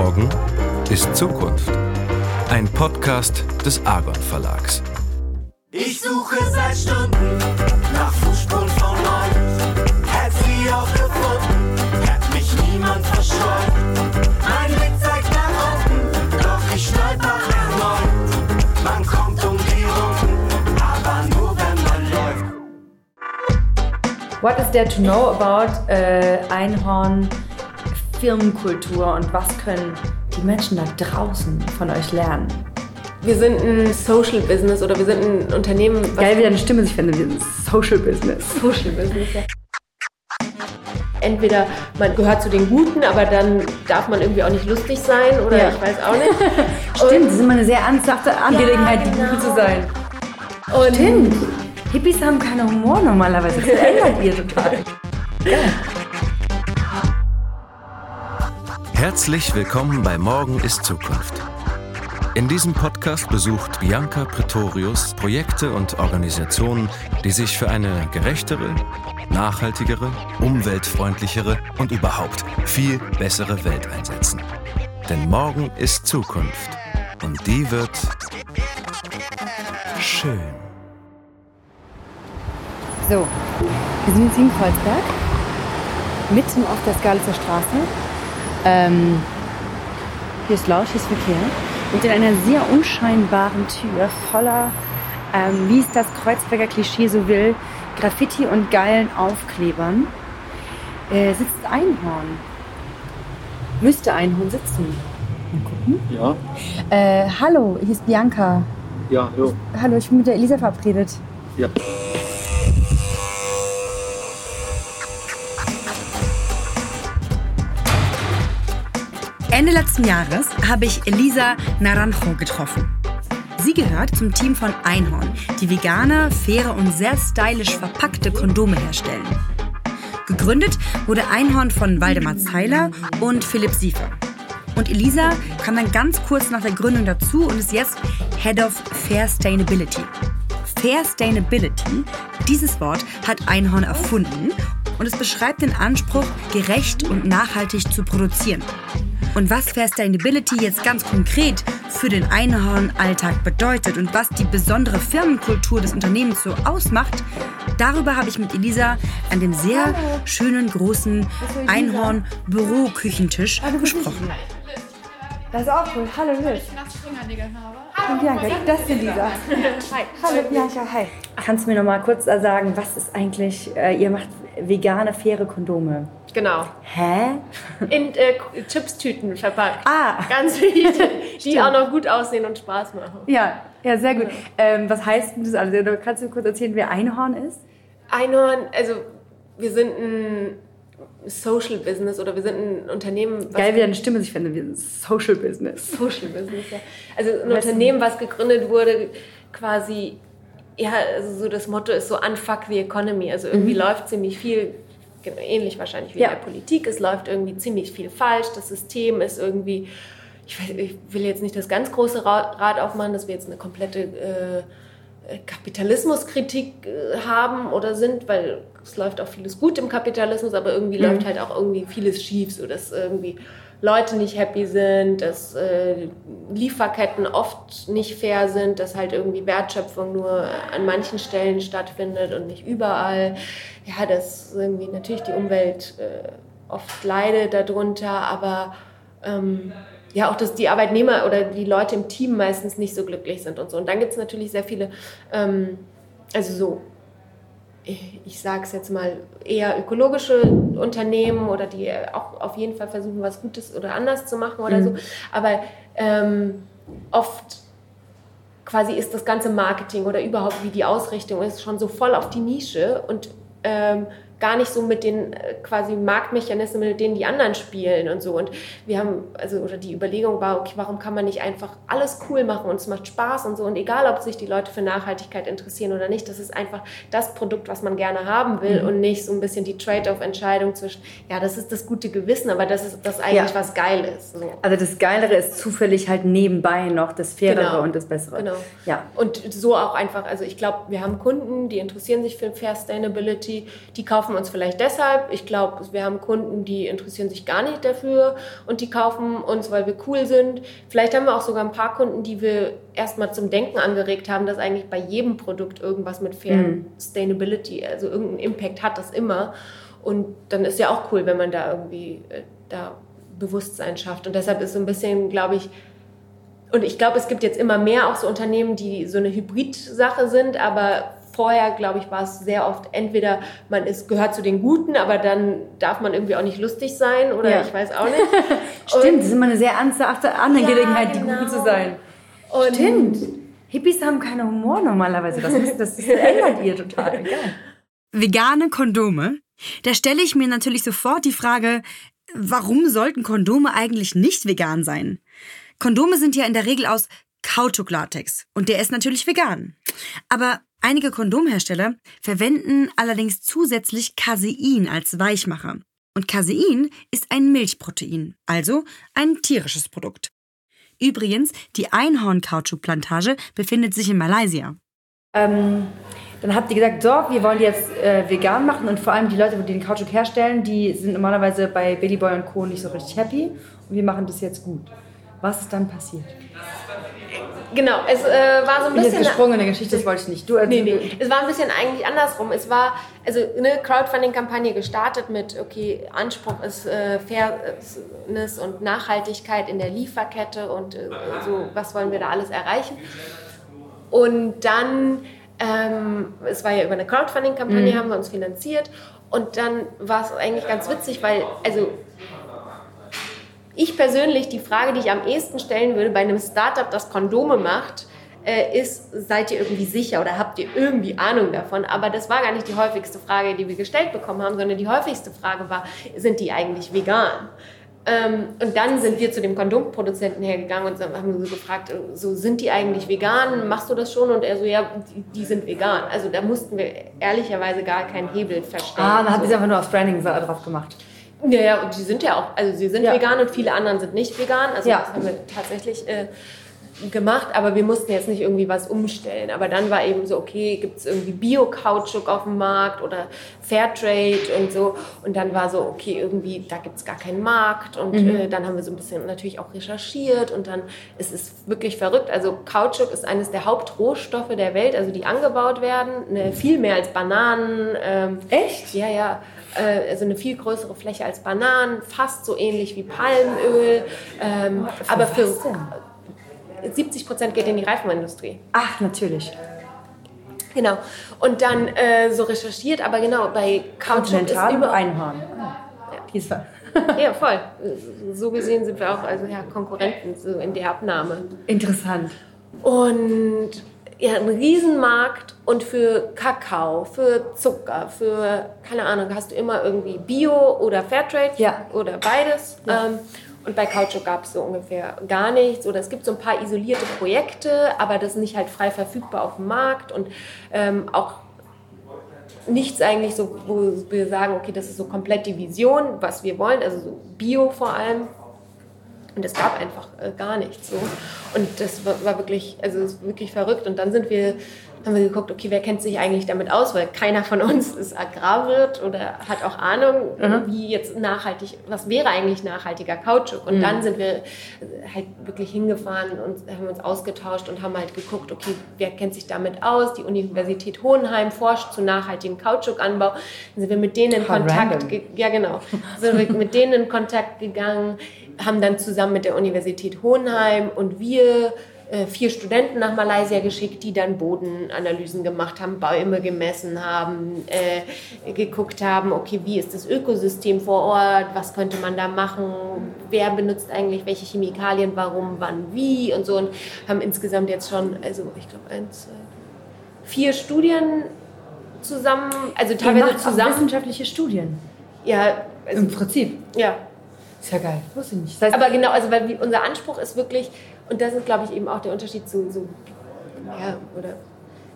Morgen ist Zukunft. Ein Podcast des Argon Verlags. Ich suche seit Stunden nach Fußspuren von euch. Hätt sie auch gefunden, hätt mich niemand verscheut. Mein Blick zeigt nach unten, doch ich stolper erneut. Man kommt um die Runden, aber nur wenn man läuft. What is there to know about äh, Einhorn Firmenkultur und was können die Menschen da draußen von euch lernen? Wir sind ein Social Business oder wir sind ein Unternehmen. was- Geil, wie deine Stimme sich findet. Wir sind Social Business. Social Business, ja. Entweder man gehört zu den Guten, aber dann darf man irgendwie auch nicht lustig sein oder Ja. ich weiß auch nicht. Stimmt, das ist immer eine sehr ernsthafte Angelegenheit, die genau. Gute zu sein. Und Stimmt. Hippies haben keinen Humor normalerweise. Das verändert ihr total. Herzlich willkommen bei Morgen ist Zukunft. In diesem Podcast besucht Bianca Pretorius Projekte und Organisationen, die sich für eine gerechtere, nachhaltigere, umweltfreundlichere und überhaupt viel bessere Welt einsetzen. Denn morgen ist Zukunft und die wird schön. So, wir sind jetzt in Kreuzberg, mitten auf der Skalitzer Straße. Ähm, hier ist laut, hier ist Verkehr. Und in einer sehr unscheinbaren Tür voller, ähm, wie es das Kreuzberger Klischee so will, Graffiti und geilen Aufklebern, äh, sitzt Einhorn. Müsste Einhorn sitzen. Ja, Äh, hallo, hier ist Bianca. ja, hallo. Hallo, ich bin mit der Elisa verabredet. Ja. Ende letzten Jahres habe ich Elisa Naranjo getroffen. Sie gehört zum Team von Einhorn, die vegane, faire und sehr stylisch verpackte Kondome herstellen. Gegründet wurde Einhorn von Waldemar Zeiler und Philipp Siefer. Und Elisa kam dann ganz kurz nach der Gründung dazu und ist jetzt Head of Fair Sustainability. Fair Sustainability, dieses Wort hat Einhorn erfunden und es beschreibt den Anspruch, gerecht und nachhaltig zu produzieren. Und was Fair Sustainability jetzt ganz konkret für den Einhorn-Alltag bedeutet und was die besondere Firmenkultur des Unternehmens so ausmacht, darüber habe ich mit Elisa an dem sehr schönen großen Einhorn-Büroküchentisch gesprochen. Das ist auch cool. Hallo Liz. Hallo Bianca, das ist Elisa. Hi. Hallo Bianca, hi. Kannst du mir noch mal kurz sagen, was ist eigentlich, äh, ihr macht vegane, faire Kondome. Genau. Hä? In äh, Chipstüten verpackt. Ah. Ganz viele, die auch noch gut aussehen und Spaß machen. Ja, ja, sehr gut. Ähm, was heißt denn das alles? Kannst du kurz erzählen, wer Einhorn ist? Einhorn, also wir sind ein Social Business oder wir sind ein Unternehmen, Geil, wie deine Stimme sich findet. Wir sind Social Business. Social Business, ja. Also ein Unternehmen, was gegründet wurde, quasi, ja, also so das Motto ist so unfuck the economy. Also irgendwie läuft ziemlich viel, ähnlich wahrscheinlich wie Ja. in der Politik, es läuft irgendwie ziemlich viel falsch. Das System ist irgendwie, ich, weiß, ich will jetzt nicht das ganz große Ra- Rad aufmachen, dass wir jetzt eine komplette äh, Kapitalismuskritik äh, haben oder sind, weil es läuft auch vieles gut im Kapitalismus, aber irgendwie läuft halt auch irgendwie vieles schief, so dass irgendwie Leute nicht happy sind, dass äh, Lieferketten oft nicht fair sind, dass halt irgendwie Wertschöpfung nur an manchen Stellen stattfindet und nicht überall. Ja, dass irgendwie natürlich die Umwelt äh, oft leidet darunter, aber ähm, ja auch, dass die Arbeitnehmer oder die Leute im Team meistens nicht so glücklich sind und so. Und dann gibt es natürlich sehr viele, ähm, also so ich sage es jetzt mal, eher ökologische Unternehmen oder die auch auf jeden Fall versuchen, was Gutes oder anders zu machen oder so. Aber ähm, oft quasi ist das ganze Marketing oder überhaupt wie die Ausrichtung ist schon so voll auf die Nische und ähm, gar nicht so mit den äh, quasi Marktmechanismen, mit denen die anderen spielen und so. Und wir haben, also, oder die Überlegung war, okay, warum kann man nicht einfach alles cool machen und es macht Spaß und so. Und egal, ob sich die Leute für Nachhaltigkeit interessieren oder nicht, das ist einfach das Produkt, was man gerne haben will und nicht so ein bisschen die Trade-off-Entscheidung zwischen, ja, das ist das gute Gewissen, aber das ist das eigentlich, Ja. was geil ist. So. Also das Geilere ist zufällig halt nebenbei noch das Fairere Genau. und das Bessere. Genau. Ja. Und so auch einfach, also ich glaube, wir haben Kunden, die interessieren sich für Fair Sustainability, die kaufen kaufen uns vielleicht deshalb. Ich glaube, wir haben Kunden, die interessieren sich gar nicht dafür und die kaufen uns, weil wir cool sind. Vielleicht haben wir auch sogar ein paar Kunden, die wir erstmal zum Denken angeregt haben, dass eigentlich bei jedem Produkt irgendwas mit Fair Mhm. Sustainability, also irgendeinen Impact hat das immer. Und dann ist ja auch cool, wenn man da irgendwie äh, da Bewusstsein schafft. Und deshalb ist so ein bisschen, glaube ich, und ich glaube, es gibt jetzt immer mehr auch so Unternehmen, die so eine Hybrid-Sache sind, aber vorher, glaube ich, war es sehr oft entweder man ist, gehört zu den Guten, aber dann darf man irgendwie auch nicht lustig sein oder Ja. ich weiß auch nicht. Stimmt, das ist immer eine sehr ernsthafte Angelegenheit, die genau. Gute zu sein. Und Stimmt. Hippies haben keinen Humor normalerweise. Das, ist, das ändert ihr total. Egal. Vegane Kondome? Da stelle ich mir natürlich sofort die Frage, warum sollten Kondome eigentlich nicht vegan sein? Kondome sind ja in der Regel aus Kautschuk-Latex und der ist natürlich vegan. Aber einige Kondomhersteller verwenden allerdings zusätzlich Casein als Weichmacher. Und Casein ist ein Milchprotein, also ein tierisches Produkt. Übrigens, die Einhorn-Kautschuk-Plantage befindet sich in Malaysia. Ähm, dann habt ihr gesagt, so, wir wollen die jetzt äh, vegan machen und vor allem die Leute, die den Kautschuk herstellen, die sind normalerweise bei Billy Boy und Co. nicht so richtig happy und wir machen das jetzt gut. Was ist dann passiert? Genau, es äh, war so ein Ich bin bisschen. gesprungen in der Geschichte, das wollte ich nicht. Du, also, Nee, nee. Es war ein bisschen eigentlich andersrum. Es war also eine Crowdfunding-Kampagne gestartet mit, okay, Anspruch ist äh, Fairness und Nachhaltigkeit in der Lieferkette und äh, so, was wollen wir da alles erreichen. Und dann, ähm, es war ja über eine Crowdfunding-Kampagne, haben wir uns finanziert. Und dann war es eigentlich ganz witzig, weil, also ich persönlich, die Frage, die ich am ehesten stellen würde bei einem Startup, das Kondome macht, äh, ist, seid ihr irgendwie sicher oder habt ihr irgendwie Ahnung davon? Aber das war gar nicht die häufigste Frage, die wir gestellt bekommen haben, sondern die häufigste Frage war, sind die eigentlich vegan? Ähm, und dann sind wir zu dem Kondomproduzenten hergegangen und haben so gefragt, äh, so sind die eigentlich vegan? Machst du das schon? Und er so, ja, die, die sind vegan. Also da mussten wir ehrlicherweise gar keinen Hebel verstellen. Ah, dann hat so. einfach nur aufs Branding drauf gemacht. Ja, ja, und die sind ja auch, also sie sind Ja. vegan und viele anderen sind nicht vegan. Also Ja. das haben wir tatsächlich äh, gemacht, aber wir mussten jetzt nicht irgendwie was umstellen. Aber dann war eben so, okay, gibt es irgendwie Bio-Kautschuk auf dem Markt oder Fairtrade und so. Und dann war so, okay, irgendwie, da gibt es gar keinen Markt. Und äh, dann haben wir so ein bisschen natürlich auch recherchiert und dann ist es wirklich verrückt. Also Kautschuk ist eines der Hauptrohstoffe der Welt, also die angebaut werden, ne, viel mehr als Bananen. Ähm, Echt? ja, ja. Äh, Also eine viel größere Fläche als Bananen, fast so ähnlich wie Palmöl. Ähm, aber für was denn? 70 Prozent geht in die Reifenindustrie. Ach, natürlich. Genau. Und dann äh, so recherchiert, aber genau, bei Kautschuk ist über... Einhorn. Ah. Ja, voll. So gesehen sind wir auch also, ja, Konkurrenten so in der Abnahme. Interessant. Und ja, ein Riesenmarkt und für Kakao, für Zucker, für, keine Ahnung, hast du immer irgendwie Bio oder Fairtrade Ja. oder beides. Ähm, und bei Kautschuk gab es so ungefähr gar nichts. Oder es gibt so ein paar isolierte Projekte, aber das ist nicht halt frei verfügbar auf dem Markt und ähm, auch nichts eigentlich so, wo wir sagen, okay, das ist so komplett die Vision, was wir wollen, also so Bio vor allem. Und es gab einfach äh, gar nichts so. Und das war, war wirklich, also wirklich verrückt. Und dann sind wir, haben wir geguckt, okay, wer kennt sich eigentlich damit aus? Weil keiner von uns ist Agrarwirt oder hat auch Ahnung, wie jetzt nachhaltig, was wäre eigentlich nachhaltiger Kautschuk? Und dann sind wir halt wirklich hingefahren und haben uns ausgetauscht und haben halt geguckt, okay, wer kennt sich damit aus? Die Universität Hohenheim forscht zu nachhaltigem Kautschukanbau. Dann sind wir mit denen in Voll Kontakt, ja genau, sind wir mit denen in Kontakt gegangen, haben dann zusammen mit der Universität Hohenheim und wir äh, vier Studenten nach Malaysia geschickt, die dann Bodenanalysen gemacht haben, Bäume gemessen haben, äh, geguckt haben, okay, wie ist das Ökosystem vor Ort, was könnte man da machen, wer benutzt eigentlich welche Chemikalien, warum, wann, wie und so und haben insgesamt jetzt schon, also ich glaube, eins, zwei, vier Studien zusammen, also teilweise zusammen, wissenschaftliche Studien. ja, also, Im Prinzip. ja, Ist ja geil. Wusste ich nicht. Das heißt, aber genau, also weil unser Anspruch ist wirklich, und das ist, glaube ich, eben auch der Unterschied zu, so, ja, oder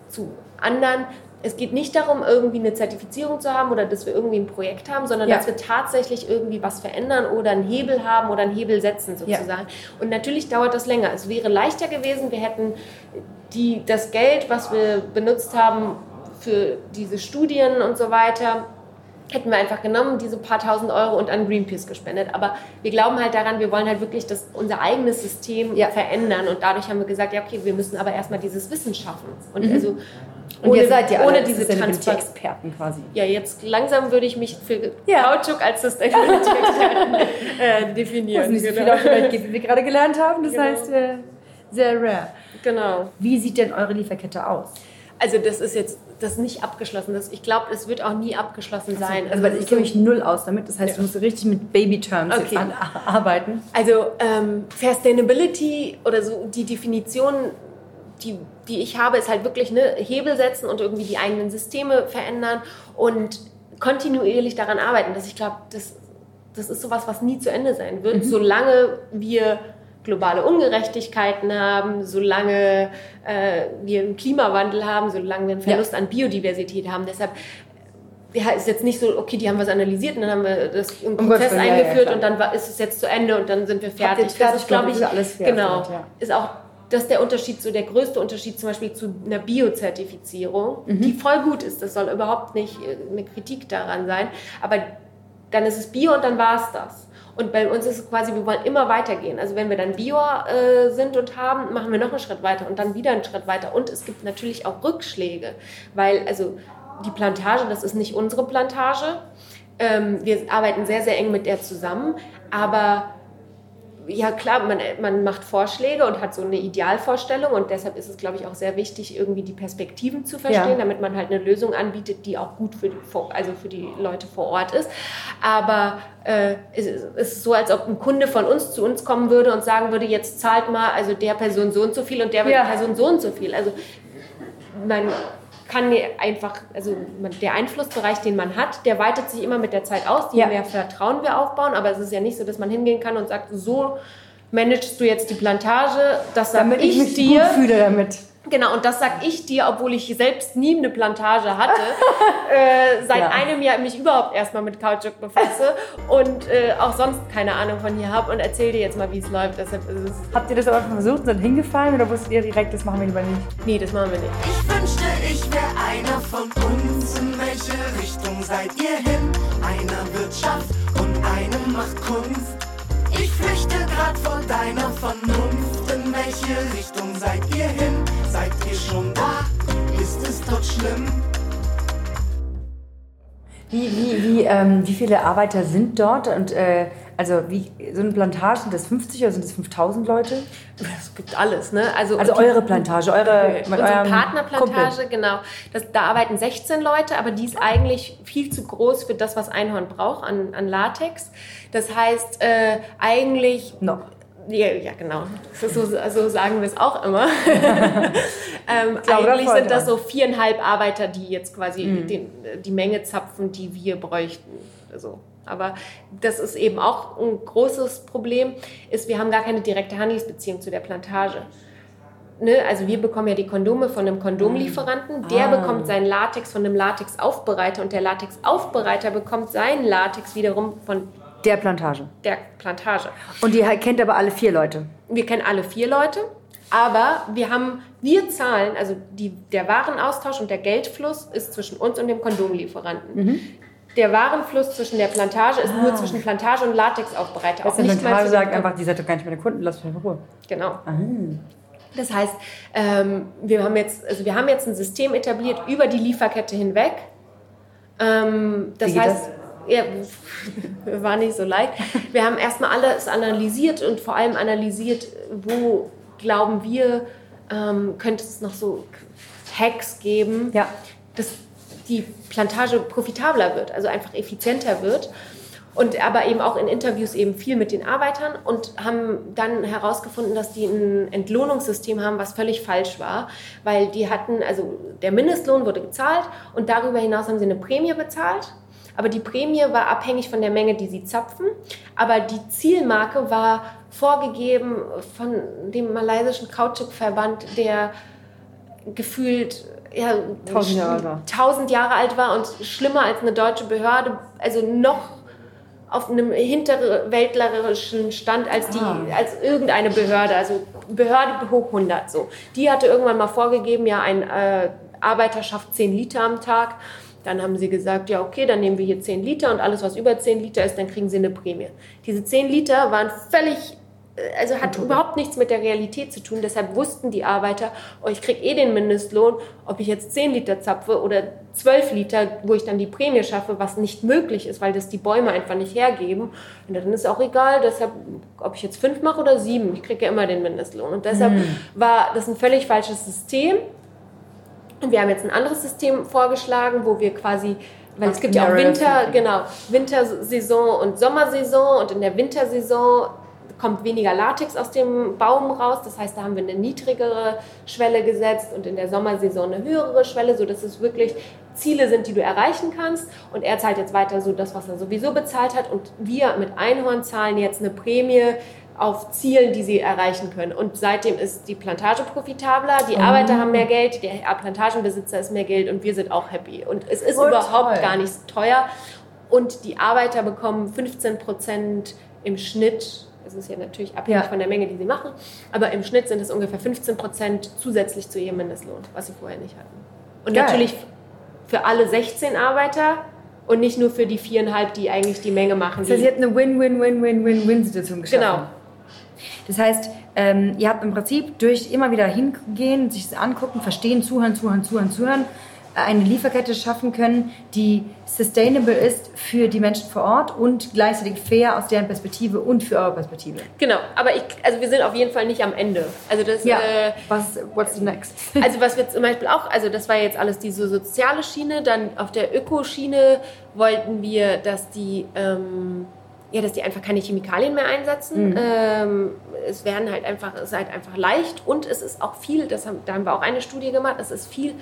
zu anderen. Es geht nicht darum, irgendwie eine Zertifizierung zu haben oder dass wir irgendwie ein Projekt haben, sondern Ja. dass wir tatsächlich irgendwie was verändern oder einen Hebel haben oder einen Hebel setzen sozusagen. Und natürlich dauert das länger. Es wäre leichter gewesen, wir hätten die, das Geld, was wir benutzt haben für diese Studien und so weiter, hätten wir einfach genommen, diese paar tausend Euro und an Greenpeace gespendet. Aber wir glauben halt daran, wir wollen halt wirklich das, unser eigenes System Ja. verändern. Und dadurch haben wir gesagt, ja, okay, wir müssen aber erstmal dieses Wissen schaffen. Und Mhm. also Und ohne, ihr seid ja ohne diese Transparenz. Sustainability-Experten quasi. Ja, jetzt langsam würde ich mich für Ja. Kautschuk als Sustainability-Experten äh, definieren. es nicht so viel genau. auf der wie wir gerade gelernt haben. Das Genau. heißt, äh, sehr rare. genau. Wie sieht denn eure Lieferkette aus? Also das ist jetzt das ist nicht abgeschlossen. Das, ich glaube, es wird auch nie abgeschlossen sein. Also, weil ich kenne mich null aus damit. Das heißt, Ja. du musst richtig mit Baby-Terms Okay. arbeiten. Also ähm, Sustainability oder so die Definition, die, die ich habe, ist halt wirklich ne, Hebel setzen und irgendwie die eigenen Systeme verändern und kontinuierlich daran arbeiten. Dass ich glaube, das, das ist sowas, was nie zu Ende sein wird, solange wir globale Ungerechtigkeiten haben, solange äh, wir einen Klimawandel haben, solange wir einen Verlust an Biodiversität haben. Deshalb ja, ist jetzt nicht so, okay, die haben was analysiert und dann haben wir das im Prozess Willen, ja, ja, eingeführt klar. und dann war, ist es jetzt zu Ende und dann sind wir fertig. fertig das ist, glaube ich, alles fertig, genau, ja. ist auch das ist der Unterschied, so der größte Unterschied zum Beispiel zu einer Biozertifizierung, Mhm. die voll gut ist. Das soll überhaupt nicht äh, eine Kritik daran sein. Aber dann ist es Bio und dann war es das. Und bei uns ist es quasi, wir wollen immer weitergehen. Also wenn wir dann Bio äh, sind und haben, machen wir noch einen Schritt weiter und dann wieder einen Schritt weiter. Und es gibt natürlich auch Rückschläge, weil also die Plantage, das ist nicht unsere Plantage. Ähm, wir arbeiten sehr, sehr eng mit der zusammen. Aber ja klar, man, man macht Vorschläge und hat so eine Idealvorstellung und deshalb ist es, glaube ich, auch sehr wichtig, irgendwie die Perspektiven zu verstehen, Ja. damit man halt eine Lösung anbietet, die auch gut für die, also für die Leute vor Ort ist. Aber äh, es, ist- es ist so, als ob ein Kunde von uns zu uns kommen würde und sagen würde, jetzt zahlt mal also der Person so und so viel und der Ja. Person so und so viel. Also man kann einfach, also man, der Einflussbereich, den man hat, der weitet sich immer mit der Zeit aus. Je Ja. mehr Vertrauen wir aufbauen, aber es ist ja nicht so, dass man hingehen kann und sagt, so managst du jetzt die Plantage, das sage Damit ich ich, mich dir. gut fühle damit. Genau, und das sag ich dir, obwohl ich selbst nie eine Plantage hatte, äh, seit Ja. einem Jahr mich überhaupt erstmal mit Kautschuk befasse und äh, auch sonst keine Ahnung von hier habe und erzähl dir jetzt mal, wie es läuft. Deshalb ist es, Habt ihr das aber versucht und seid hingefallen oder wusstet ihr direkt, das machen wir lieber nicht? nee, das machen wir nicht. Ich wünschte, ich wäre einer von uns. In welche Richtung seid ihr hin? Einer Wirtschaft und einem macht Kunst. Flüchte grad vor deiner Vernunft. In welche Richtung seid ihr hin? Seid ihr schon da? Ist es dort schlimm? Wie, wie, wie, ähm, wie viele Arbeiter sind dort? Und äh, also wie, so eine Plantage, sind das 50 oder sind das 5000 Leute? Es gibt alles, ne? Also, Also eure Plantage, eure mit Unsere Partnerplantage, Kumpel. genau. Das, da arbeiten 16 Leute, aber die ist eigentlich viel zu groß für das, was Einhorn braucht an, an Latex. Das heißt, äh, eigentlich Noch. Ja, ja, genau. So, so, sagen wir es auch immer. ähm, glaube, eigentlich sind das so viereinhalb Arbeiter, die jetzt quasi Mhm. den, die Menge zapfen, die wir bräuchten. Also, aber das ist eben auch ein großes Problem, ist, wir haben gar keine direkte Handelsbeziehung zu der Plantage. Ne? Also wir bekommen ja die Kondome von einem Kondomlieferanten, der Ah. bekommt seinen Latex von einem Latexaufbereiter und der Latexaufbereiter bekommt seinen Latex wiederum von Der Plantage. der Plantage. Und ihr kennt aber alle vier Leute. Wir kennen alle vier Leute, aber wir haben, wir zahlen, also die, der Warenaustausch und der Geldfluss ist zwischen uns und dem Kondomlieferanten. Der Warenfluss zwischen der Plantage ist nur zwischen Plantage und Latexaufbereiter. Das auch nicht Plantage sagt einfach, die seid doch gar nicht meine Kunden, lasst mich in Ruhe. Genau. Das heißt, ähm, wir, haben jetzt, also wir haben jetzt ein System etabliert über die Lieferkette hinweg. Ähm, das heißt, ja, war nicht so leicht. Wir haben erstmal alles analysiert und vor allem analysiert, wo glauben wir, ähm, könnte es noch so Hacks geben, Ja. dass die Plantage profitabler wird, also einfach effizienter wird. Und aber eben auch in Interviews eben viel mit den Arbeitern und haben dann herausgefunden, dass die ein Entlohnungssystem haben, was völlig falsch war, weil die hatten, also der Mindestlohn wurde gezahlt und darüber hinaus haben sie eine Prämie bezahlt. Aber die Prämie war abhängig von der Menge, die sie zapfen. Aber die Zielmarke war vorgegeben von dem malaysischen Kautschukverband, der gefühlt ja, Tausend Jahre alt war. tausend Jahre alt war und schlimmer als eine deutsche Behörde, also noch auf einem hinterwäldlerischen Stand als, die, Ah. als irgendeine Behörde, also Behörde hoch 100 so. Die hatte irgendwann mal vorgegeben, ja, ein äh, Arbeiter schafft 10 Liter am Tag. Dann haben sie gesagt, ja okay, dann nehmen wir hier 10 Liter und alles, was über 10 Liter ist, dann kriegen sie eine Prämie. Diese 10 Liter waren völlig also hat überhaupt nichts mit der Realität zu tun. Deshalb wussten die Arbeiter, oh, ich kriege eh den Mindestlohn, ob ich jetzt 10 Liter zapfe oder 12 Liter, wo ich dann die Prämie schaffe, was nicht möglich ist, weil das die Bäume einfach nicht hergeben. Und dann ist auch egal, deshalb, ob ich jetzt 5 mache oder 7, ich kriege ja immer den Mindestlohn. Und deshalb Mhm. war das ein völlig falsches System. Und wir haben jetzt ein anderes System vorgeschlagen, wo wir quasi, weil es gibt ja auch Winter, genau, Wintersaison und Sommersaison und in der Wintersaison kommt weniger Latex aus dem Baum raus. Das heißt, da haben wir eine niedrigere Schwelle gesetzt und in der Sommersaison eine höhere Schwelle, sodass es wirklich Ziele sind, die du erreichen kannst. Und er zahlt jetzt weiter so das, was er sowieso bezahlt hat. Und wir mit Einhorn zahlen jetzt eine Prämie auf Zielen, die sie erreichen können. Und seitdem ist die Plantage profitabler, die Arbeiter haben mehr Geld, der Plantagenbesitzer ist mehr Geld und wir sind auch happy. Und es ist Oh, überhaupt toll. gar nicht teuer. Und die Arbeiter bekommen 15 Prozent im Schnitt. Es ist ja natürlich abhängig Ja. von der Menge, die sie machen. Aber im Schnitt sind es ungefähr 15 Prozent zusätzlich zu ihrem Mindestlohn, was sie vorher nicht hatten. Und Geil. natürlich für alle 16 Arbeiter und nicht nur für die viereinhalb, die eigentlich die Menge machen. Das heißt, ihr habt eine Win-Win-Win-Win-Win-Situation geschaffen. Genau. Das heißt, ähm, ihr habt im Prinzip durch immer wieder hingehen, sich das angucken, verstehen, zuhören, zuhören, zuhören, zuhören, eine Lieferkette schaffen können, die sustainable ist für die Menschen vor Ort und gleichzeitig fair aus deren Perspektive und für eure Perspektive. Genau, aber ich, also wir sind auf jeden Fall nicht am Ende. Also das, Ja. äh, Was, what's the next? Also was wir zum Beispiel auch, also das war jetzt alles diese soziale Schiene, dann auf der Ökoschiene wollten wir, dass die, ähm, ja, dass die einfach keine Chemikalien mehr einsetzen. Ähm, es werden halt einfach, es ist halt einfach leicht und es ist auch viel, das haben, da haben wir auch eine Studie gemacht, es ist viel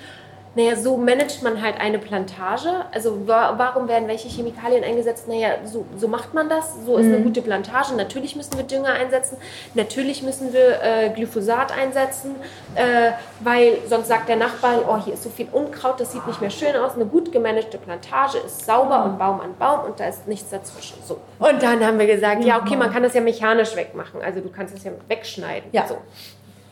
naja, so managt man halt eine Plantage. Also wa warum werden welche Chemikalien eingesetzt? Naja, so, so macht man das. So ist eine gute Plantage. Natürlich müssen wir Dünger einsetzen. Natürlich müssen wir äh, Glyphosat einsetzen, äh, weil sonst sagt der Nachbar, oh, hier ist so viel Unkraut, das sieht nicht mehr schön aus. Eine gut gemanagte Plantage ist sauber und Baum an Baum und da ist nichts dazwischen. So. Und dann haben wir gesagt, ja, okay, man kann das ja mechanisch wegmachen. Also du kannst es ja wegschneiden. Ja. So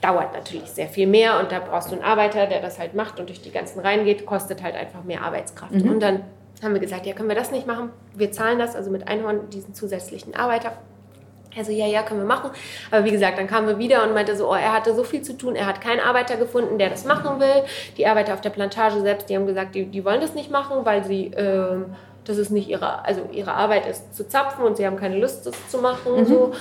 dauert natürlich sehr viel mehr und da brauchst du einen Arbeiter, der das halt macht und durch die ganzen Reihen geht, kostet halt einfach mehr Arbeitskraft. Und dann haben wir gesagt, ja, können wir das nicht machen? Wir zahlen das, also mit Einhorn, diesen zusätzlichen Arbeiter. Also ja, ja, können wir machen. Aber wie gesagt, dann kamen wir wieder und meinte so, oh, er hatte so viel zu tun, er hat keinen Arbeiter gefunden, der das machen will. Die Arbeiter auf der Plantage selbst, die haben gesagt, die, die wollen das nicht machen, weil sie, ähm, das ist nicht ihre, also ihre Arbeit ist zu zapfen und sie haben keine Lust, das zu machen. So.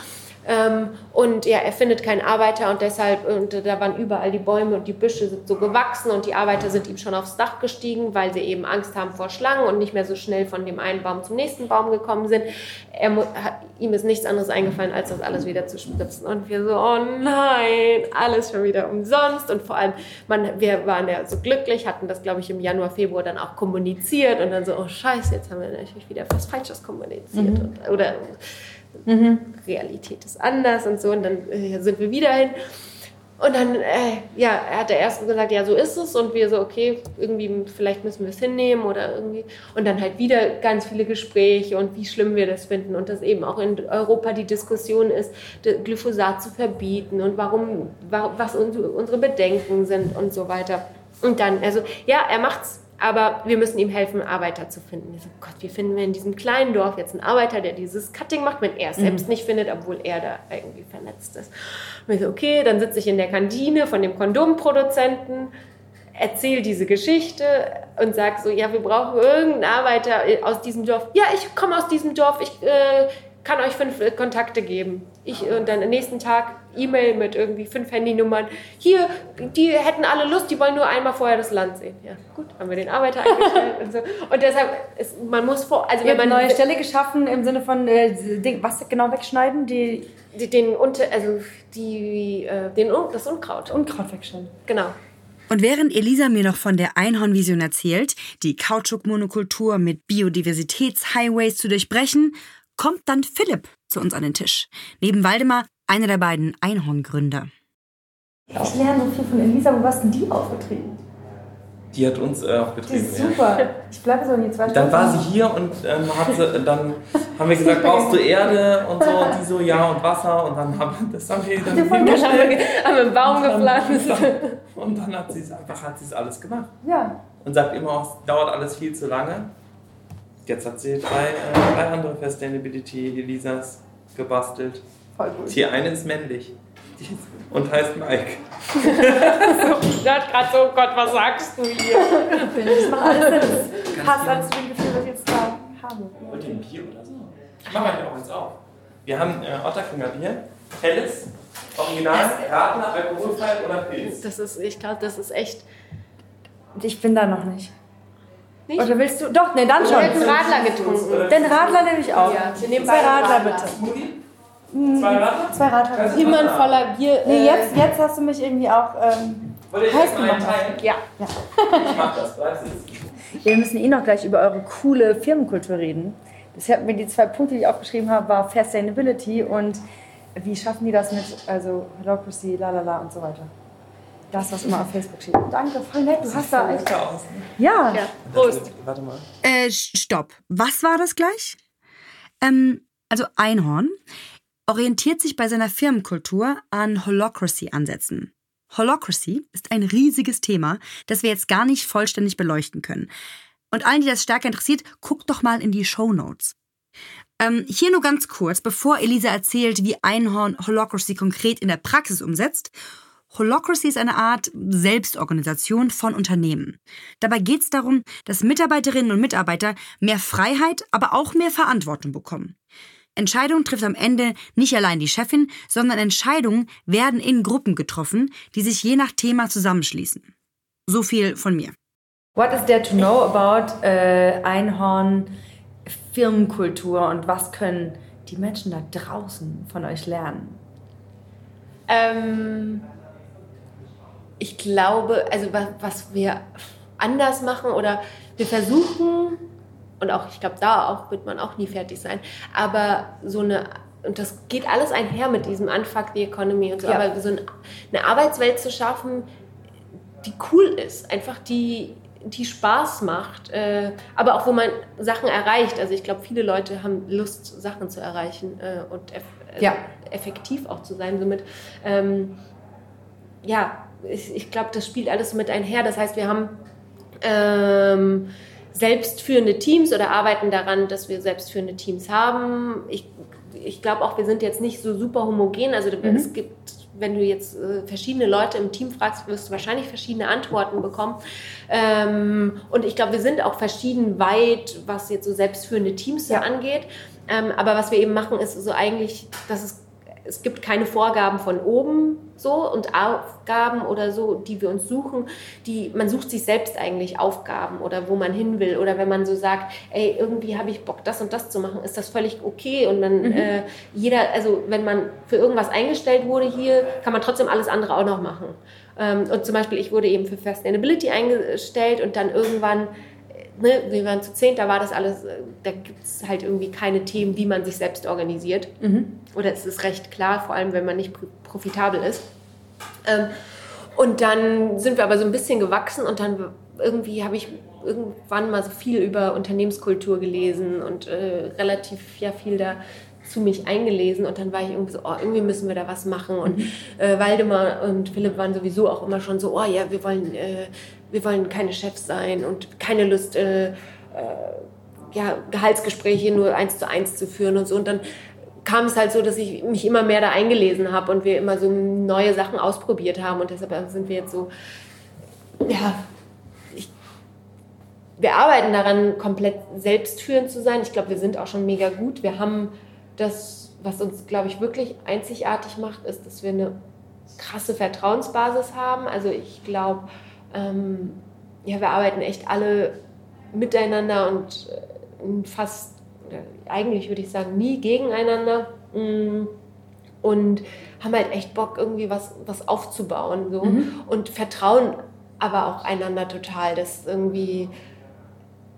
Ähm, und ja, er findet keinen Arbeiter und deshalb, und da waren überall die Bäume und die Büsche sind so gewachsen und die Arbeiter sind ihm schon aufs Dach gestiegen, weil sie eben Angst haben vor Schlangen und nicht mehr so schnell von dem einen Baum zum nächsten Baum gekommen sind. Er, hat, ihm ist nichts anderes eingefallen, als das alles wieder zu spritzen. Und wir so, oh nein, alles schon wieder umsonst. Und vor allem, man, wir waren ja so glücklich, hatten das, glaube ich, im Januar, Februar dann auch kommuniziert und dann so, oh scheiße, jetzt haben wir natürlich wieder was Falsches kommuniziert. Und, oder Realität ist anders und so. Und dann äh, sind wir wieder hin. Und dann, äh, ja, er hat der Erste gesagt, ja, so ist es. Und wir so, okay, irgendwie, vielleicht müssen wir es hinnehmen oder irgendwie. Und dann halt wieder ganz viele Gespräche und wie schlimm wir das finden. Und dass eben auch in Europa die Diskussion ist, Glyphosat zu verbieten und warum, wa- was unsere Bedenken sind und so weiter. Und dann, also, ja, er macht's. Aber wir müssen ihm helfen, Arbeiter zu finden. Ich so, Gott, wie finden wir in diesem kleinen Dorf jetzt einen Arbeiter, der dieses Cutting macht, wenn er es selbst nicht findet, obwohl er da irgendwie vernetzt ist. Und ich so, okay, dann sitze ich in der Kantine von dem Kondomproduzenten, erzähle diese Geschichte und sage so, ja, wir brauchen irgendeinen Arbeiter aus diesem Dorf. Ja, ich komme aus diesem Dorf, ich äh, kann euch fünf äh, Kontakte geben. Ich, und dann am nächsten Tag E-Mail mit irgendwie fünf Handynummern. Hier, die hätten alle Lust, die wollen nur einmal vorher das Land sehen. Ja, gut, haben wir den Arbeiter eingestellt und so. Und deshalb, ist, man muss vor, also wenn man eine neue Stelle geschaffen im Sinne von, äh, Ding, was genau wegschneiden? Die die- den unter, also die, äh, den, Un- das Unkraut. Unkraut wegschneiden. Genau. Und während Elisa mir noch von der Einhornvision erzählt, die Kautschukmonokultur mit Biodiversitätshighways zu durchbrechen, kommt dann Philipp zu uns an den Tisch. Neben Waldemar einer der beiden Einhorngründer. Ich lerne so viel von Elisa. Wo warst denn die aufgetreten? Die hat uns äh, auch Die getrieben. ist Ja. super. Ich bleibe so in die zwei Dann war sie hier und ähm, hat sie, dann haben wir gesagt, brauchst du Erde und so, und die so, ja und Wasser und dann haben das haben wir dann Dann haben wir, haben wir einen Baum gepflanzt. Und dann hat sie es einfach, hat sie es alles gemacht. Ja. und sagt immer, oh, es dauert alles viel zu lange. Jetzt hat sie drei, äh, drei andere Sustainability Elisas gebastelt. Voll gut. Die eine ist männlich und heißt Mike. Der hat gerade so, oh Gott, was sagst du hier? Das macht alles. Passt alles zu dem Gefühl, was ich jetzt da habe. Wollt ihr ein Bier oder so? Ich mache euch auch eins auf. Wir haben äh, Otterkringer Bier, helles, original, Radler, alkoholfrei oder Pilz. Das ist, ich glaube, das ist echt. Ich bin da noch nicht. Nicht? Oder willst du? Doch, nee, dann Ich habe jetzt schon. einen Radler getrunken. Den Radler nehme ich auch. Ja, wir nehmen Zwei Radler, Radler. bitte. Smoothie? Zwei Radler? Zwei Radler. bitte. Jemand voller Bier. Nee, äh, jetzt, jetzt hast du mich irgendwie auch. Ähm, Heiß gemacht. teilen? Ja. Ich mach das, bleib sitzen. wir müssen eh noch gleich über eure coole Firmenkultur reden. Deshalb mir die zwei Punkte, die ich aufgeschrieben habe, war Sustainability und wie schaffen die das mit, also Holocracy, lalala und so weiter. Das, was immer auf Facebook steht. Danke, voll nett. Du hast da echt. Aus. ne? Ja. Ja. Prost. Warte mal. Äh, stopp. Was war das gleich? Ähm, also Einhorn orientiert sich bei seiner Firmenkultur an Holocracy-Ansätzen. Holocracy ist ein riesiges Thema, das wir jetzt gar nicht vollständig beleuchten können. Und allen, die das stärker interessiert, guckt doch mal in die Show Notes. Ähm, hier nur ganz kurz, bevor Elisa erzählt, wie Einhorn Holocracy konkret in der Praxis umsetzt. Holocracy ist eine Art Selbstorganisation von Unternehmen. Dabei geht es darum, dass Mitarbeiterinnen und Mitarbeiter mehr Freiheit, aber auch mehr Verantwortung bekommen. Entscheidungen trifft am Ende nicht allein die Chefin, sondern Entscheidungen werden in Gruppen getroffen, die sich je nach Thema zusammenschließen. So viel von mir. What is there to know about äh, Einhorn Firmenkultur und was können die Menschen da draußen von euch lernen? Ähm, ich glaube, also was, wir anders machen oder wir versuchen, und auch, ich glaube, da auch wird man auch nie fertig sein, aber so eine, und das geht alles einher mit diesem Unfuck the Economy und so, Ja. aber so eine, Arbeitswelt zu schaffen, die cool ist, einfach die, die Spaß macht, äh, aber auch wo man Sachen erreicht. Also ich glaube, viele Leute haben Lust, Sachen zu erreichen äh, und eff Ja. effektiv auch zu sein. Somit, ähm, ja, ich, ich glaube, das spielt alles mit einher. Das heißt, wir haben ähm, selbstführende Teams oder arbeiten daran, dass wir selbstführende Teams haben. Ich, ich glaube auch, wir sind jetzt nicht so super homogen. Also es gibt, wenn du jetzt äh, verschiedene Leute im Team fragst, wirst du wahrscheinlich verschiedene Antworten bekommen. Ähm, und ich glaube, wir sind auch verschieden weit, was jetzt so selbstführende Teams Ja. angeht. Ähm, aber was wir eben machen, ist so eigentlich, dass es es gibt keine Vorgaben von oben so und Aufgaben oder so, die wir uns suchen. Die, man sucht sich selbst eigentlich Aufgaben oder wo man hin will. Oder wenn man so sagt, ey, irgendwie habe ich Bock, das und das zu machen, ist das völlig okay. Und man, äh, jeder, also wenn man für irgendwas eingestellt wurde hier, kann man trotzdem alles andere auch noch machen. Ähm, und zum Beispiel, ich wurde eben für Sustainability eingestellt und dann irgendwann ne, wir waren zu zehn, da war das alles, äh, da gibt es halt irgendwie keine Themen, wie man sich selbst organisiert. Oder es ist recht klar, vor allem wenn man nicht pr- profitabel ist. Ähm, und dann sind wir aber so ein bisschen gewachsen und dann irgendwie habe ich irgendwann mal so viel über Unternehmenskultur gelesen und äh, relativ ja viel da zu mich eingelesen und dann war ich irgendwie so, oh, irgendwie müssen wir da was machen und äh, Waldemar und Philipp waren sowieso auch immer schon so, oh ja, wir wollen, äh, wir wollen keine Chefs sein und keine Lust, äh, äh, ja, Gehaltsgespräche nur eins zu eins zu führen und so und dann kam es halt so, dass ich mich immer mehr da eingelesen habe und wir immer so neue Sachen ausprobiert haben und deshalb sind wir jetzt so, ja, ich, wir arbeiten daran, komplett selbstführend zu sein. Ich glaube, wir sind auch schon mega gut. Wir haben das, was uns, glaube ich, wirklich einzigartig macht, ist, dass wir eine krasse Vertrauensbasis haben. Also ich glaube, ähm, ja, wir arbeiten echt alle miteinander und äh, fast, eigentlich würde ich sagen, nie gegeneinander. Mm. Und haben halt echt Bock, irgendwie was, was aufzubauen. So. Und vertrauen aber auch einander total, dass irgendwie,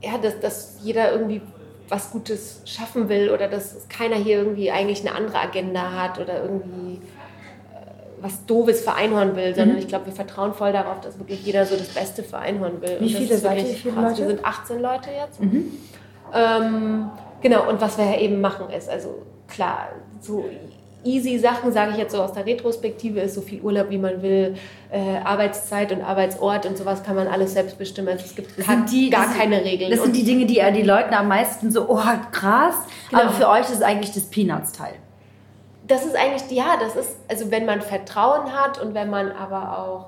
ja, dass, dass jeder irgendwie was Gutes schaffen will oder dass keiner hier irgendwie eigentlich eine andere Agenda hat oder irgendwie äh, was Doofes für Einhorn will, sondern ich glaube, wir vertrauen voll darauf, dass wirklich jeder so das Beste für Einhorn will. Wie viele seid ihr? viele. Leute? Wir sind 18 Leute jetzt. Ähm, genau, und was wir ja eben machen ist, also klar, so easy Sachen, sage ich jetzt so aus der Retrospektive, ist so viel Urlaub, wie man will, äh, Arbeitszeit und Arbeitsort und sowas kann man alles selbst bestimmen. Also es gibt gar, sind die- gar das- keine Regeln. Das sind die Dinge, die die Leuten am meisten so, oh, krass. Genau. Aber für euch ist es eigentlich das Peanuts-Teil. das ist eigentlich, ja, das ist, also wenn man Vertrauen hat und wenn man aber auch,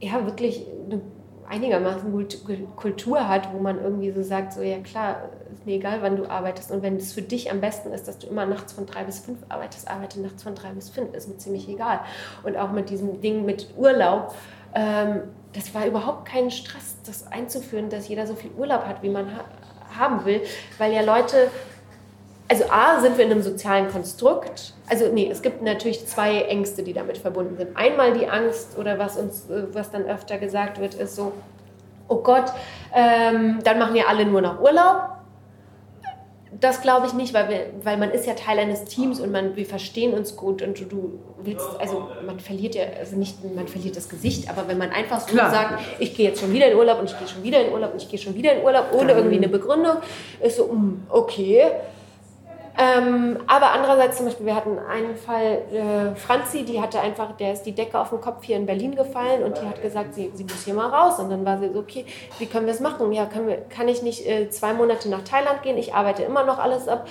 ja, wirklich eine einigermaßen gute Kultur hat, wo man irgendwie so sagt, so, ja klar, ist mir egal, wann du arbeitest und wenn es für dich am besten ist, dass du immer nachts von drei bis fünf arbeitest, arbeite nachts von drei bis fünf, ist mir ziemlich egal. Und auch mit diesem Ding mit Urlaub, ähm, das war überhaupt kein Stress, das einzuführen, dass jeder so viel Urlaub hat, wie man ha haben will, weil ja Leute also A, sind wir in einem sozialen Konstrukt. Also nee, es gibt natürlich zwei Ängste, die damit verbunden sind. Einmal die Angst oder was uns, äh, was dann öfter gesagt wird, ist so, oh Gott, ähm, dann machen ja alle nur noch Urlaub. Das glaube ich nicht, weil, wir, weil man ist ja Teil eines Teams und man, wir verstehen uns gut und du, willst, also man verliert ja, also nicht, man verliert das Gesicht, aber wenn man einfach so Klar. sagt, ich gehe jetzt schon wieder in Urlaub und ich gehe schon wieder in Urlaub und ich gehe schon wieder in Urlaub, ohne irgendwie eine Begründung, ist so, mm, okay. Ähm, aber andererseits zum Beispiel, wir hatten einen Fall, äh, Franzi, die hatte einfach, der ist die Decke auf den Kopf hier in Berlin gefallen und die hat gesagt, sie, sie muss hier mal raus. Und dann war sie so, okay, wie können wir es machen? Ja, wir, kann ich nicht äh, zwei Monate nach Thailand gehen? Ich arbeite immer noch alles ab.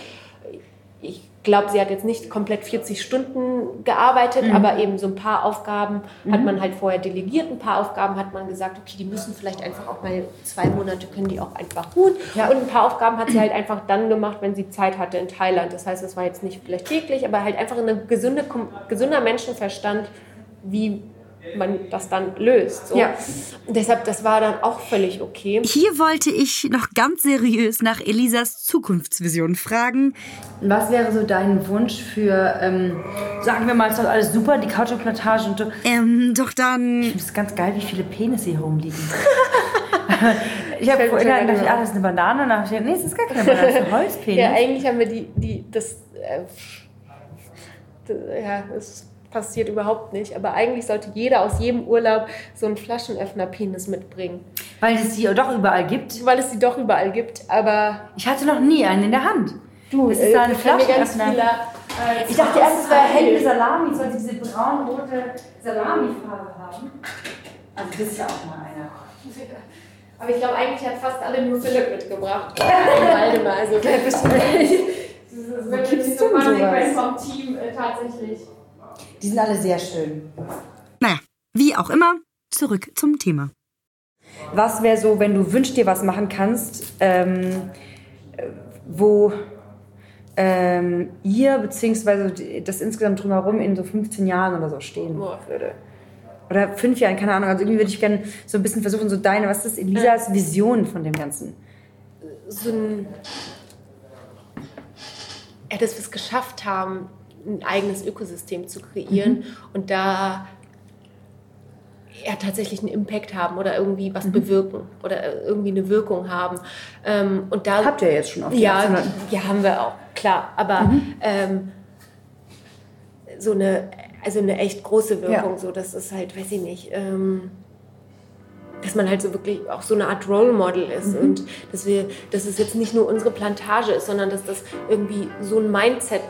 Ich glaube, sie hat jetzt nicht komplett 40 Stunden gearbeitet, aber eben so ein paar Aufgaben hat man halt vorher delegiert, ein paar Aufgaben hat man gesagt, okay, die müssen vielleicht einfach auch mal zwei Monate können die auch einfach ruhen. Ja. Und ein paar Aufgaben hat sie halt einfach dann gemacht, wenn sie Zeit hatte in Thailand. Das heißt, es war jetzt nicht vielleicht täglich, aber halt einfach ein gesunde, gesunder Menschenverstand, wie man das dann löst. So. Ja. Und deshalb, das war dann auch völlig okay. Hier wollte ich noch ganz seriös nach Elisas Zukunftsvision fragen. Was wäre so dein Wunsch für, ähm, sagen wir mal, es ist doch alles super, die Couchplantage und so. Ähm, doch dann. Ich finde es ganz geil, wie viele Penisse hier rumliegen. ich habe vorhin gedacht, ah, das ist eine Banane. Und dann habe ich gedacht, nee, das ist gar keine Banane, das ist ein Holzpenis. Ja, eigentlich haben wir die, die das, äh, das, ja, das passiert überhaupt nicht. Aber eigentlich sollte jeder aus jedem Urlaub so einen Flaschenöffner-Penis mitbringen. Weil es die doch überall gibt. Weil es die doch überall gibt. Aber Ich hatte noch nie einen in der Hand. du, es ist da eine Flaschenöffner. äh, Ich dachte erst, es wäre helle Salami, es sollte diese braun-rote Salami-Farbe haben. Also das ist ja auch mal einer. Aber ich glaube, eigentlich hat fast alle nur Philipp mitgebracht. Waldemar, also das ist kippst du denn sowas? vom Team äh, tatsächlich. Die sind alle sehr schön. Naja, wie auch immer, zurück zum Thema. Was wäre so, wenn du wünschst dir was machen kannst, ähm, äh, wo ähm, ihr beziehungsweise die- das insgesamt drumherum in so 15 Jahren oder so stehen Boah. würde? Oder fünf Jahren, keine Ahnung. Also irgendwie würde ich gerne so ein bisschen versuchen, so deine, was ist Elisas Vision von dem Ganzen? so ein, ja, dass wir es geschafft haben, ein eigenes Ökosystem zu kreieren und da ja, tatsächlich einen Impact haben oder irgendwie was bewirken oder irgendwie eine Wirkung haben. Ähm, und da, Habt ihr jetzt schon auf die ja, 1800? ja, haben wir auch, klar. Aber ähm, so eine, also eine echt große Wirkung, Ja. so das ist halt, weiß ich nicht, ähm, dass man halt so wirklich auch so eine Art Role Model ist Mhm. und dass wir, dass es jetzt nicht nur unsere Plantage ist, sondern dass das irgendwie so ein Mindset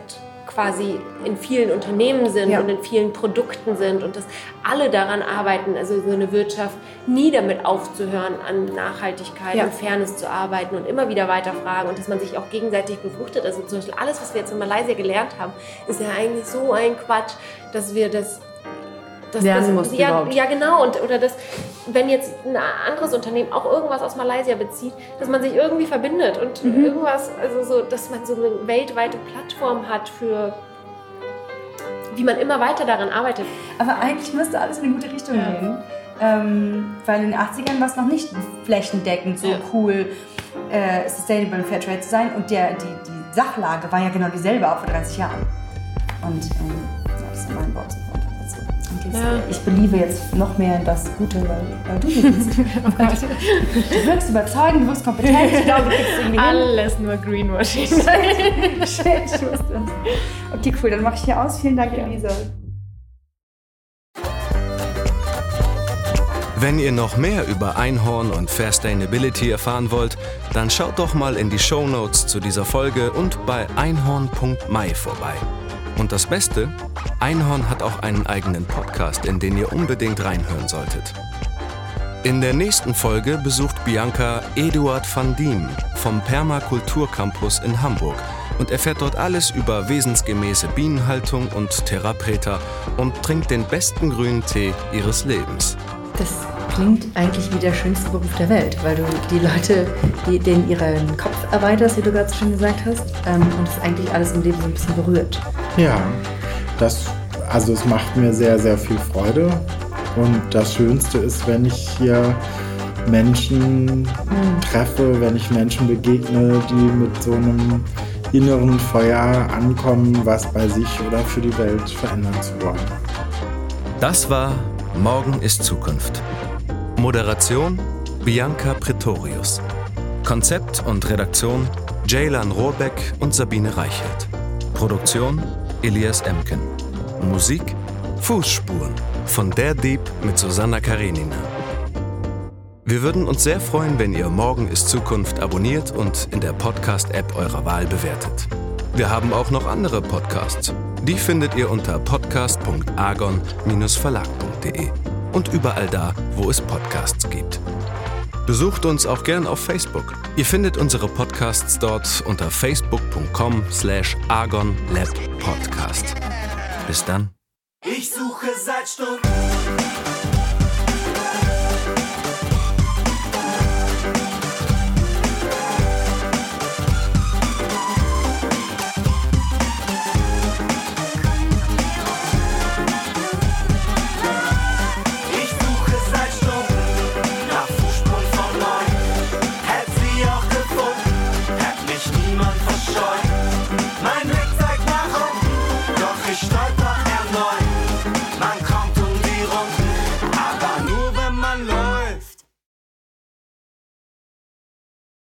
quasi in vielen Unternehmen sind Ja. und in vielen Produkten sind und dass alle daran arbeiten, also so eine Wirtschaft nie damit aufzuhören, an Nachhaltigkeit Ja. und Fairness zu arbeiten und immer wieder weiterfragen und dass man sich auch gegenseitig befruchtet. Also zum Beispiel alles, was wir jetzt in Malaysia gelernt haben, ist ja eigentlich so ein Quatsch, dass wir das das, Lernen das, ja, überhaupt. ja, genau. Und, oder das, wenn jetzt ein anderes Unternehmen auch irgendwas aus Malaysia bezieht, dass man sich irgendwie verbindet und Mhm. irgendwas, also so, dass man so eine weltweite Plattform hat für, wie man immer weiter daran arbeitet. Aber eigentlich müsste alles in eine gute Richtung gehen. Ähm, weil in den 80ern war es noch nicht flächendeckend so Ja. cool, äh, sustainable und Fairtrade zu sein. Und der, die, die Sachlage war ja genau dieselbe auch vor 30 Jahren. Und ähm, ja, das ist mein Wort Ja. Ich beliebe jetzt noch mehr in das Gute, weil, weil du hier bist. du wirkst überzeugend, du wirkst kompetent. Ich glaube, du kriegst irgendwie hin. Alles nur Greenwashing. Shit, ich wusste es. Okay, cool, dann mache ich hier aus. Vielen Dank, Elisa. Wenn ihr noch mehr über Einhorn und Fairstainability erfahren wollt, dann schaut doch mal in die Shownotes zu dieser Folge und bei einhorn.mai vorbei. Und das Beste, Einhorn hat auch einen eigenen Podcast, in den ihr unbedingt reinhören solltet. In der nächsten Folge besucht Bianca Eduard van Diem vom Permakulturcampus in Hamburg und erfährt dort alles über wesensgemäße Bienenhaltung und Therapreta und trinkt den besten grünen Tee ihres Lebens. Das klingt eigentlich wie der schönste Beruf der Welt, weil du die Leute, die, denen ihren Kopf erweiterst, wie du gerade so schön gesagt hast, ähm, und es eigentlich alles im Leben so ein bisschen berührt. Ja, das, also es macht mir sehr, sehr viel Freude. Und das Schönste ist, wenn ich hier Menschen treffe, wenn ich Menschen begegne, die mit so einem inneren Feuer ankommen, was bei sich oder für die Welt verändern zu wollen. Das war Morgen ist Zukunft. Moderation Bianca Pretorius. Konzept und Redaktion Jaylan Rohrbeck und Sabine Reichelt. Produktion Elias Emken. Musik Fußspuren von Der Dieb mit Susanna Karenina. Wir würden uns sehr freuen, wenn ihr Morgen ist Zukunft abonniert und in der Podcast-App eurer Wahl bewertet. Wir haben auch noch andere Podcasts. Die findet ihr unter podcast.argon-verlag.de und überall da, wo es Podcasts gibt. Besucht uns auch gern auf Facebook. Ihr findet unsere Podcasts dort unter facebook.com slash argonlabpodcast. Bis dann. Ich suche seit Stunden